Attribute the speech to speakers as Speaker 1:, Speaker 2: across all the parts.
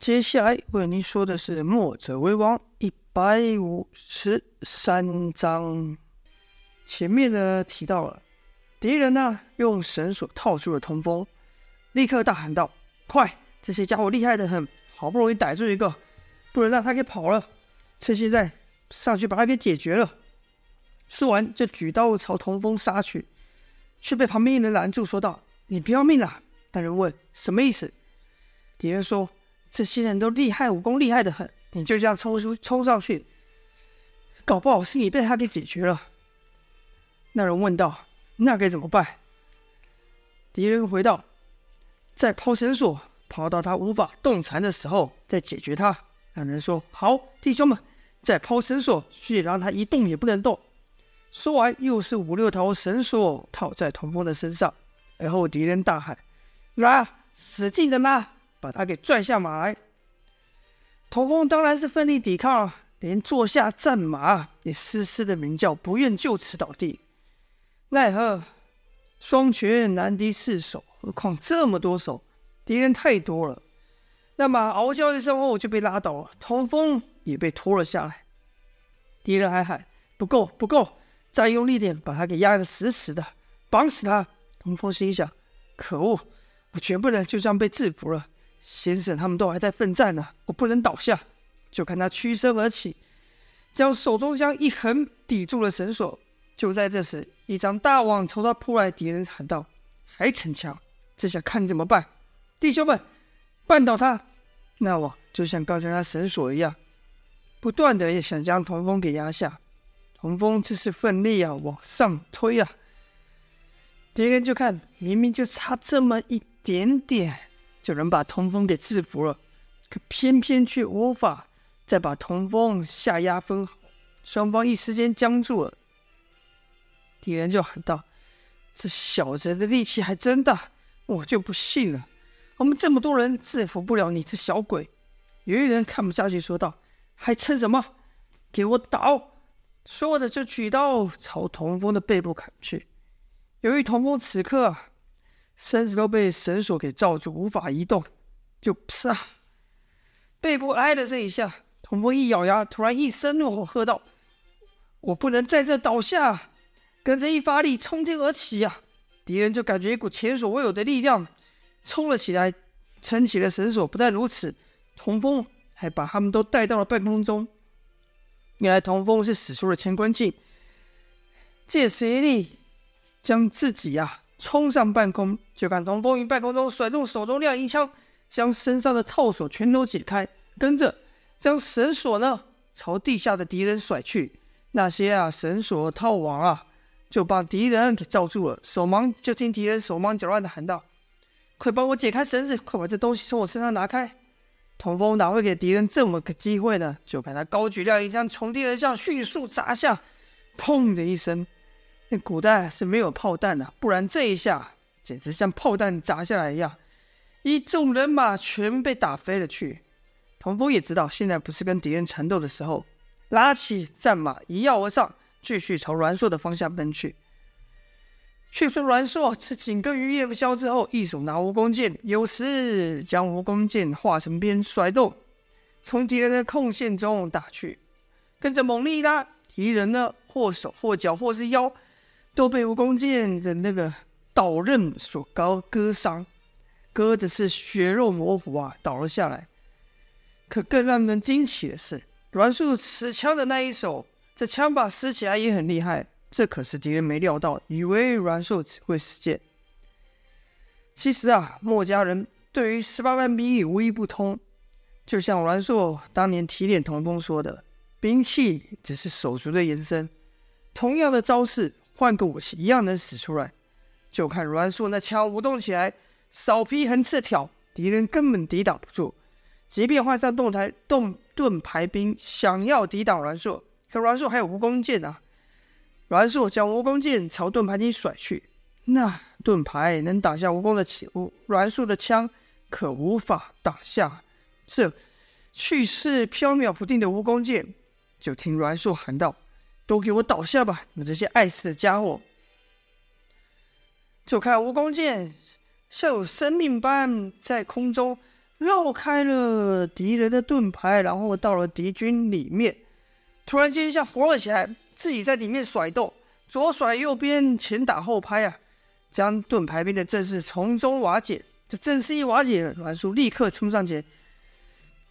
Speaker 1: 接下来为您说的是《墨者为王》一百五十三章。前面呢提到了，敌人呢用绳索套住了通风，立刻大喊道：“快！这些家伙厉害得很，好不容易逮住一个，不能让他给跑了。趁现在上去把他给解决了。”说完就举刀朝通风杀去，却被旁边一人拦住，说道：“你不要命了？”那人问：“什么意思？”敌人说：“这些人都厉害，武功厉害的很，你就这样冲出冲上去，搞不好是你被他给解决了。”那人问道：“那该怎么办？”敌人回道：“再抛绳索，抛到他无法动弹的时候，再解决他。”那人说：“好，弟兄们，再抛绳索，去让他一动也不能动。”说完，又是五六条绳索套在童风的身上，而后敌人大喊：“拉，使劲的拉，把他给拽下马来！”童风当然是奋力抵抗，连坐下战马也嘶嘶的鸣叫，不愿就此倒地。奈何双拳难敌四手，何况这么多手，敌人太多了。那马嗷叫一声后就被拉倒了，童风也被拖了下来。敌人还喊：“不够，不够，再用力点，把他给压得死死的，绑死他。”童风心想：“可恶，我绝不能就这样被制服了。先生他们都还在奋战呢，我不能倒下。”就看他屈身而起，将手中枪一横，抵住了绳索。就在这时，一张大网朝他扑来，敌人喊道：“还逞强！这下看你怎么办！”弟兄们，绊倒他！那网就像刚才那绳索一样，不断的也想将童风给压下。童风这是奋力啊，往上推啊！敌人就看，明明就差这么一点点，就能把童风给制服了，可偏偏却无法再把童风下压分毫，双方一时间僵住了。敌人就喊道：“这小子的力气还真大，我就不信了。我们这么多人制服不了你这小鬼。”有一人看不下去，说道：“还撑什么？给我倒！”说着就举刀朝童风的背部砍去。由于童风此刻，身子都被绳索给罩住，无法移动，就啪，背部挨了这一下。童风一咬牙，突然一声怒吼，喝道：“我不能在这倒下！”跟着一发力，冲天而起呀、敌人就感觉一股前所未有的力量冲了起来，撑起了绳索。不但如此，童风还把他们都带到了半空中。原来童风是使出了乾坤劲，借此一力将自己呀、冲上半空。就看童风云半空中甩动手中亮银枪，将身上的套索全都解开，跟着将绳索呢朝地下的敌人甩去。那些啊绳索套网啊。就把敌人给罩住了，手忙就听敌人手忙脚乱的喊道：“快帮我解开绳子，快把这东西从我身上拿开！”童风哪会给敌人这么个机会呢？就看他高举亮银枪从地而降，迅速砸下，砰的一声。那古代是没有炮弹的，不然这一下简直像炮弹砸下来一样，一众人马全被打飞了去。童风也知道现在不是跟敌人缠斗的时候，拉起战马一跃而上。继续朝阮硕的方向奔去。却说阮硕是紧跟于叶萧之后，一手拿蜈蚣剑，有时将蜈蚣剑化成鞭甩动，从敌人的空隙中打去，跟着猛力一拉，敌人呢或手或脚或是腰，都被蜈蚣剑的那个刀刃所割割伤，割的是血肉模糊啊，倒了下来。可更让人惊奇的是，阮树持枪的那一手。这枪法使起来也很厉害，这可是敌人没料到，以为阮树只会使剑。其实啊，墨家人对于十八般兵艺无一不通，就像阮硕当年提点童风说的：“兵器只是手足的延伸，同样的招式，换个武器一样能使出来。就看阮硕那枪舞动起来，扫劈横刺挑，敌人根本抵挡不住。即便换上盾牌盾盾牌兵，想要抵挡阮硕。”可阮硕还有蜈蚣剑啊！阮硕将蜈蚣剑朝盾牌兵甩去，那盾牌能挡下蜈蚣的起雾，阮硕的枪可无法挡下这去势飘渺不定的蜈蚣剑。就听阮硕喊道：“都给我倒下吧，你们这些碍事的家伙！”就看蜈蚣剑像有生命般在空中绕开了敌人的盾牌，然后到了敌军里面。突然间一下活了起来，自己在里面甩动，左甩右鞭，前打后拍啊，将盾牌兵的阵势从中瓦解。这阵势一瓦解，阮树立刻冲上前，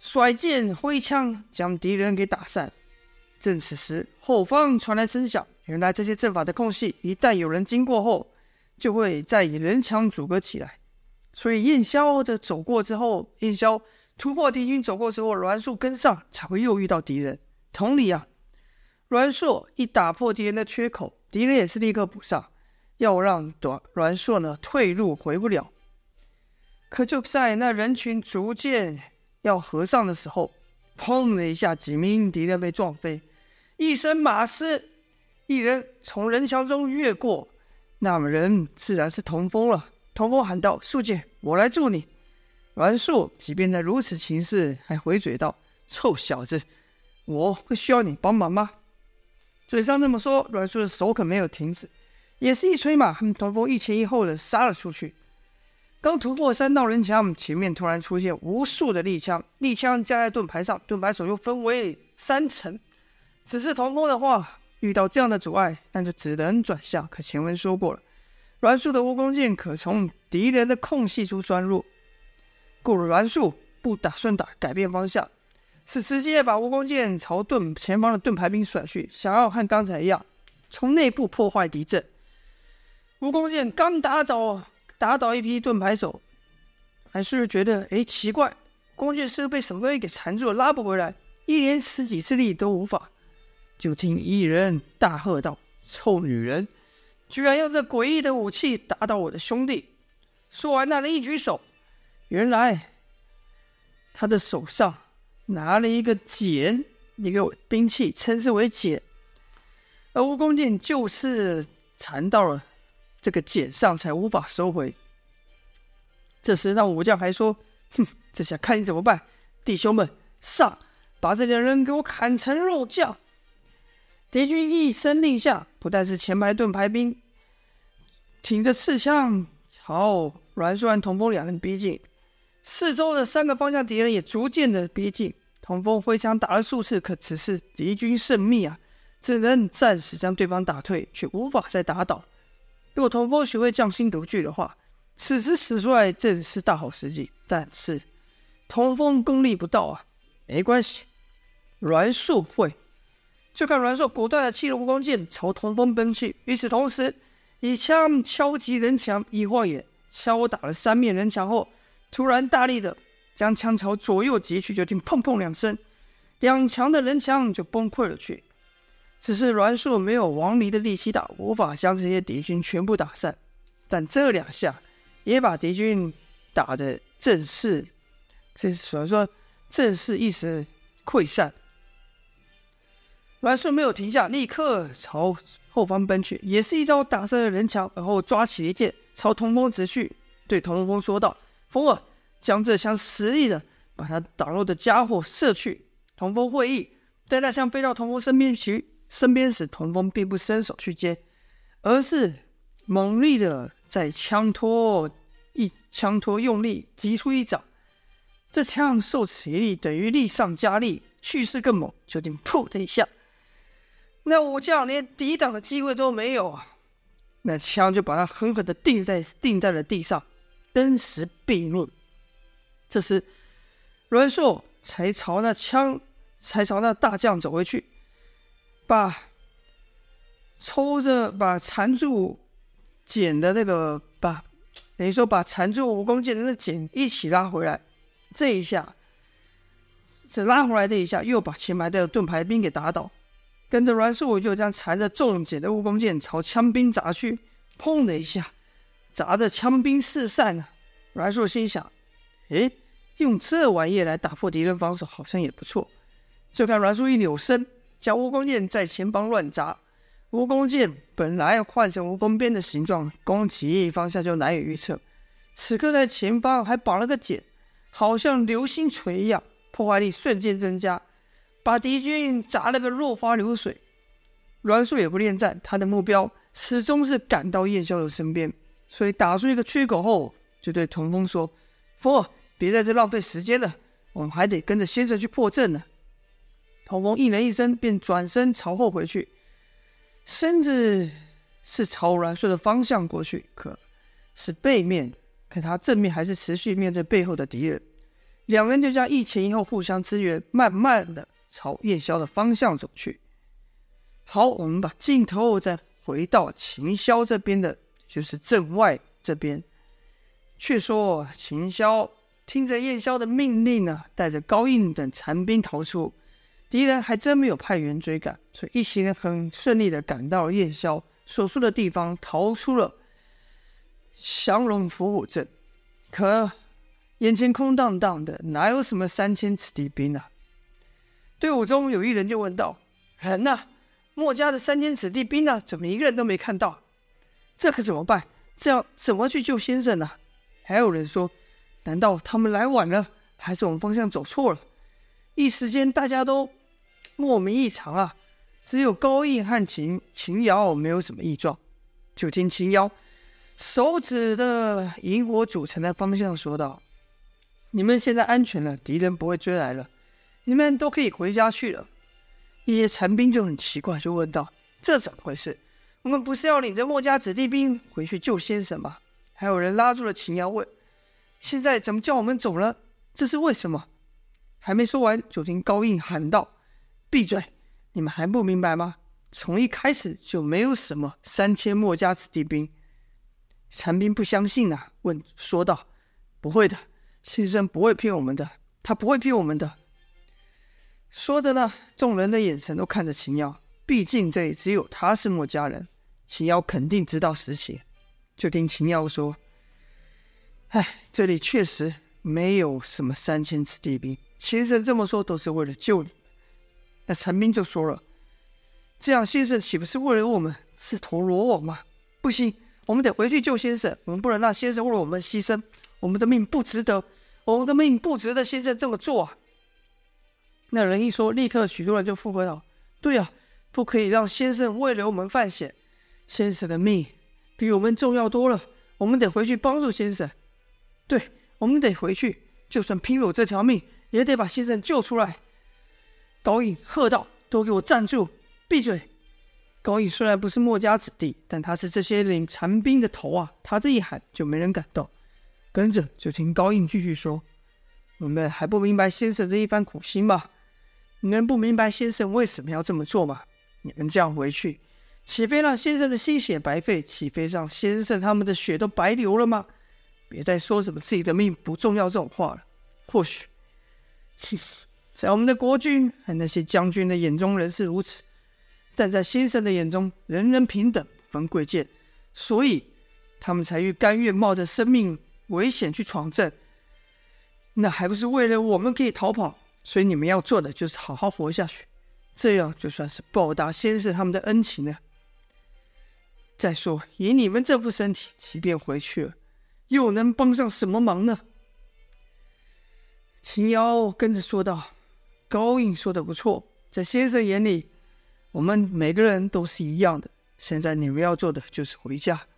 Speaker 1: 甩剑挥枪，将敌人给打散。正此时，后方传来声响，原来这些阵法的空隙，一旦有人经过后，就会再以人墙阻隔起来。所以燕萧的走过之后，燕萧突破敌军走过之后，阮硕跟上，才会又遇到敌人。同理啊，阮硕一打破敌人的缺口，敌人也是立刻补上，要让阮阮硕呢退路回不了。可就在那人群逐渐要合上的时候，砰的一下，几名敌人被撞飞，一声马嘶，一人从人墙中越过，那么人自然是童风了。童风喊道：“硕姐，我来助你。”阮树即便在如此情势，还回嘴道：“臭小子。”我会需要你帮忙吗？嘴上这么说，阮树的手可没有停止，也是一催马，和童风一前一后的杀了出去。刚突破三道人墙，前面突然出现无数的利枪，利枪架在盾牌上，盾牌手又分为三层。只是童风的话，遇到这样的阻碍，那就只能转向。可前文说过了，阮树的蜈蚣剑可从敌人的空隙处钻入，故阮树不打算打，改变方向。是直接把蜈蚣剑朝盾前方的盾牌兵甩去，想要和刚才一样，从内部破坏敌阵。蜈蚣剑刚打倒打倒一批盾牌手，还是觉得哎奇怪，弓箭是被什么东西给缠住了，拉不回来，一连十几次力都无法。就听一人大喝道：“臭女人，居然用这诡异的武器打倒我的兄弟！”说完，那人一举手，原来他的手上。拿了一个钳，一个兵器，称之为剪，而蜈蚣剑就是缠到了这个钳上，才无法收回。这时，那武将还说：“哼，这下看你怎么办！弟兄们，上，把这两人给我砍成肉酱！”敌军一声令下，不但是前排盾牌兵挺着刺枪朝阮树安童风两人逼近。四周的三个方向敌人也逐渐的逼近，童风挥枪打了数次，可此时敌军甚密啊，只能暂时将对方打退，却无法再打倒。如果童风学会匠心独具的话，此时使出来正是大好时机。但是童风功力不到啊，没关系，阮树会。就看阮硕果断的弃了蜈蚣剑，朝童风奔去。与此同时，以枪敲击人墙，一晃眼敲打了三面人墙后。突然大力的将枪朝左右击去，就听砰砰两声，两墙的人墙就崩溃了去。只是阮硕没有王离的力气大，无法将这些敌军全部打散。但这两下也把敌军打得阵势，这所以说阵势一时溃散。阮硕没有停下，立刻朝后方奔去，也是一招打碎了人墙，而后抓起一剑朝童风直去，对童风说道。风儿将这枪实力的把他挡路的家伙射去。童风会意，待那枪飞到童风身边去身边时，童风并不伸手去接，而是猛力的在枪托一枪托用力击出一掌。这枪受此一力，等于力上加力，气势更猛。就听“噗”的一下，那武将连抵挡的机会都没有啊！那枪就把他狠狠的钉在钉在了地上。登时毙命。这时，栾硕才朝那枪，才朝那大将走回去，把抽着把缠住钳的那个，把等于说把缠住蜈蚣剑的那钳一起拉回来。这一下，这拉回来这一下，又把前排的盾牌兵给打倒。跟着阮硕就将缠着重钳的蜈蚣剑朝枪兵砸去，砰的一下。砸得枪兵四散啊！阮树心想：“诶，用这玩意来打破敌人防守，好像也不错。”就看阮树一扭身，将蜈蚣剑在前方乱砸。蜈蚣剑本来换成蜈蚣鞭的形状，攻击方向就难以预测。此刻在前方还绑了个茧，好像流星锤一样，破坏力瞬间增加，把敌军砸了个落花流水。栾树也不恋战，他的目标始终是赶到燕萧的身边。所以打出一个缺口后，就对童风说：“风儿，别在这浪费时间了，我们还得跟着先生去破阵呢。童风应了一声，便转身朝后回去，身子是朝阮硕的方向过去，可是背面，可他正面还是持续面对背后的敌人。两人就这样一前一后互相支援，慢慢的朝燕霄的方向走去。好，我们把镜头再回到秦霄这边的，就是镇外这边。却说秦霄听着燕霄的命令呢，带着高印等残兵逃出。敌人还真没有派员追赶，所以一行人很顺利的赶到了燕霄所说的地方，逃出了降龙伏虎阵。可眼前空荡荡的，哪有什么三千子弟兵啊？队伍中有一人就问道：“人呢？墨家的三千子弟兵呢？怎么一个人都没看到？这可怎么办？这样怎么去救先生呢？”还有人说：“难道他们来晚了，还是我们方向走错了？”一时间，大家都。莫名异常啊！只有高应和秦秦瑶没有什么异状。就听秦瑶手指的营火组成的方向说道：“你们现在安全了，敌人不会追来了，你们都可以回家去了。”一些残兵就很奇怪，就问道：“这怎么回事？我们不是要领着墨家子弟兵回去救先生吗？”还有人拉住了秦瑶问：“现在怎么叫我们走了？这是为什么？”还没说完，就听高应喊道。闭嘴！你们还不明白吗？从一开始就没有什么三千墨家子弟兵。残兵不相信啊，问说道：“不会的，先生不会骗我们的，他不会骗我们的。”说着呢，众人的眼神都看着秦瑶，毕竟这里只有他是墨家人，秦瑶肯定知道实情。就听秦瑶说：“哎，这里确实没有什么三千子弟兵，先生这么说都是为了救你。”那陈兵就说了：“这样先生岂不是为了我们自投罗网吗？不行，我们得回去救先生。我们不能让先生为了我们牺牲，我们的命不值得，我们的命不值得先生这么做啊！”那人一说，立刻许多人就附和道：“对啊，不可以让先生为了我们犯险，先生的命比我们重要多了，我们得回去帮助先生。对，我们得回去，就算拼了我这条命，也得把先生救出来。”高颖喝道：“都给我站住，闭嘴！”高颖虽然不是墨家子弟，但他是这些领残兵的头啊！他这一喊，就没人敢动。跟着就听高应继续说：“你们还不明白先生这一番苦心吗？你们不明白先生为什么要这么做吗？你们这样回去，岂非让先生的心血白费？岂非让先生他们的血都白流了吗？别再说什么自己的命不重要这种话了。或许，其实……”在我们的国君和那些将军的眼中，人是如此；但在先生的眼中，人人平等，不分贵贱，所以他们才愿甘愿冒着生命危险去闯阵。那还不是为了我们可以逃跑？所以你们要做的就是好好活下去，这样就算是报答先生他们的恩情了。再说，以你们这副身体，即便回去了，又能帮上什么忙呢？秦瑶跟着说道。高应说的不错，在先生眼里，我们每个人都是一样的。现在你们要做的就是回家，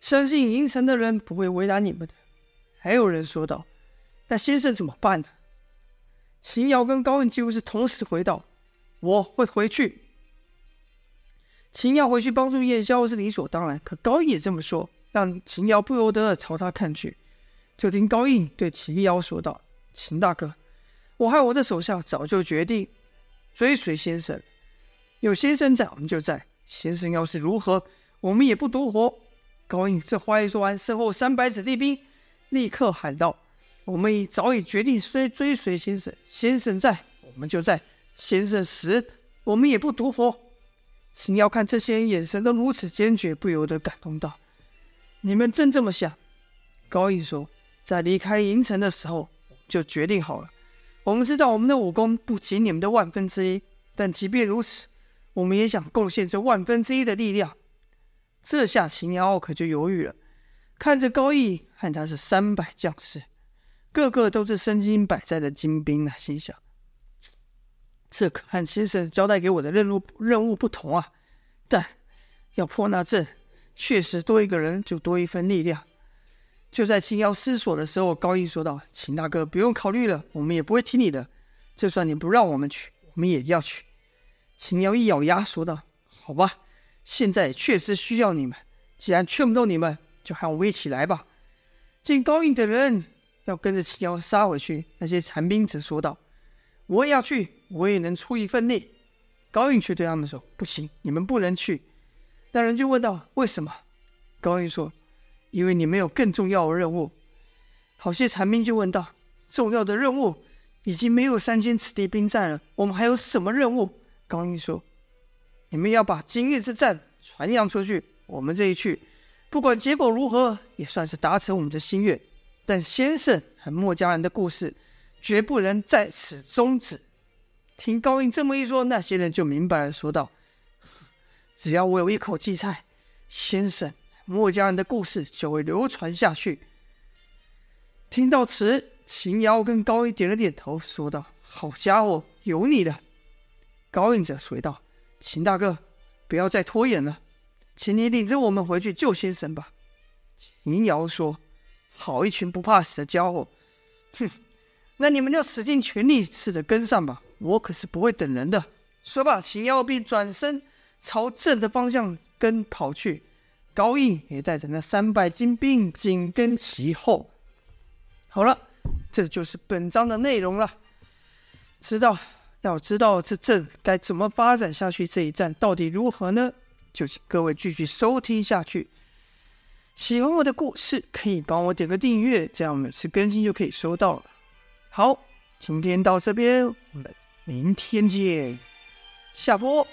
Speaker 1: 相信银城的人不会为难你们的。还有人说道：“那先生怎么办呢？”秦瑶跟高应几乎是同时回道：“我会回去。”秦瑶回去帮助燕霄是理所当然，可高应也这么说，让秦瑶不由得朝他看去。就听高应对秦瑶说道：“秦大哥。”我和我的手下早就决定追随先生，有先生在，我们就在。先生要是如何，我们也不独活。高应这话一说完，身后三百子弟兵立刻喊道：“我们已早已决定追追随先生，先生在，我们就在；先生死，我们也不独活。”秦瑶看这些人眼神都如此坚决，不由得感动道：“你们真这么想？”高义说：“在离开银城的时候，就决定好了。”我们知道我们的武功不及你们的万分之一，但即便如此，我们也想贡献这万分之一的力量。这下秦瑶可就犹豫了，看着高义和他是三百将士，个个都是身经百战的精兵啊，心想：这可和先生交代给我的任务任务不同啊。但要破那阵，确实多一个人就多一份力量。就在秦瑶思索的时候，高应说道：“秦大哥，不用考虑了，我们也不会听你的。就算你不让我们去，我们也要去。”秦瑶一咬牙说道：“好吧，现在确实需要你们。既然劝不动你们，就喊我们一起来吧。”见高应等人要跟着秦瑶杀回去，那些残兵则说道：“我也要去，我也能出一份力。”高应却对他们说：“不行，你们不能去。”那人就问道：“为什么？”高应说：“因为你们有更重要的任务。”好些残兵就问道：“重要的任务？已经没有三千此地兵站了，我们还有什么任务？”高应说：“你们要把今日之战传扬出去。我们这一去，不管结果如何，也算是达成我们的心愿。但先生和墨家人的故事，绝不能在此终止。”听高应这么一说，那些人就明白了，说道：“只要我有一口气菜，先生墨家人的故事就会流传下去。”听到此，秦瑶跟高应点了点头，说道：“好家伙，有你的！”高应则说道：“秦大哥，不要再拖延了，请你领着我们回去救先生吧。”秦瑶说：“好一群不怕死的家伙，哼，那你们就使尽全力似的跟上吧。”我可是不会等人的。说罢，秦瑶便转身朝阵的方向跟跑去，高印也带着那三百精兵紧跟其后。好了，这就是本章的内容了。知道要知道这阵该怎么发展下去，这一战到底如何呢？就请各位继续收听下去。喜欢我的故事，可以帮我点个订阅，这样每次更新就可以收到了。好，今天到这边，我们。明天见，下播。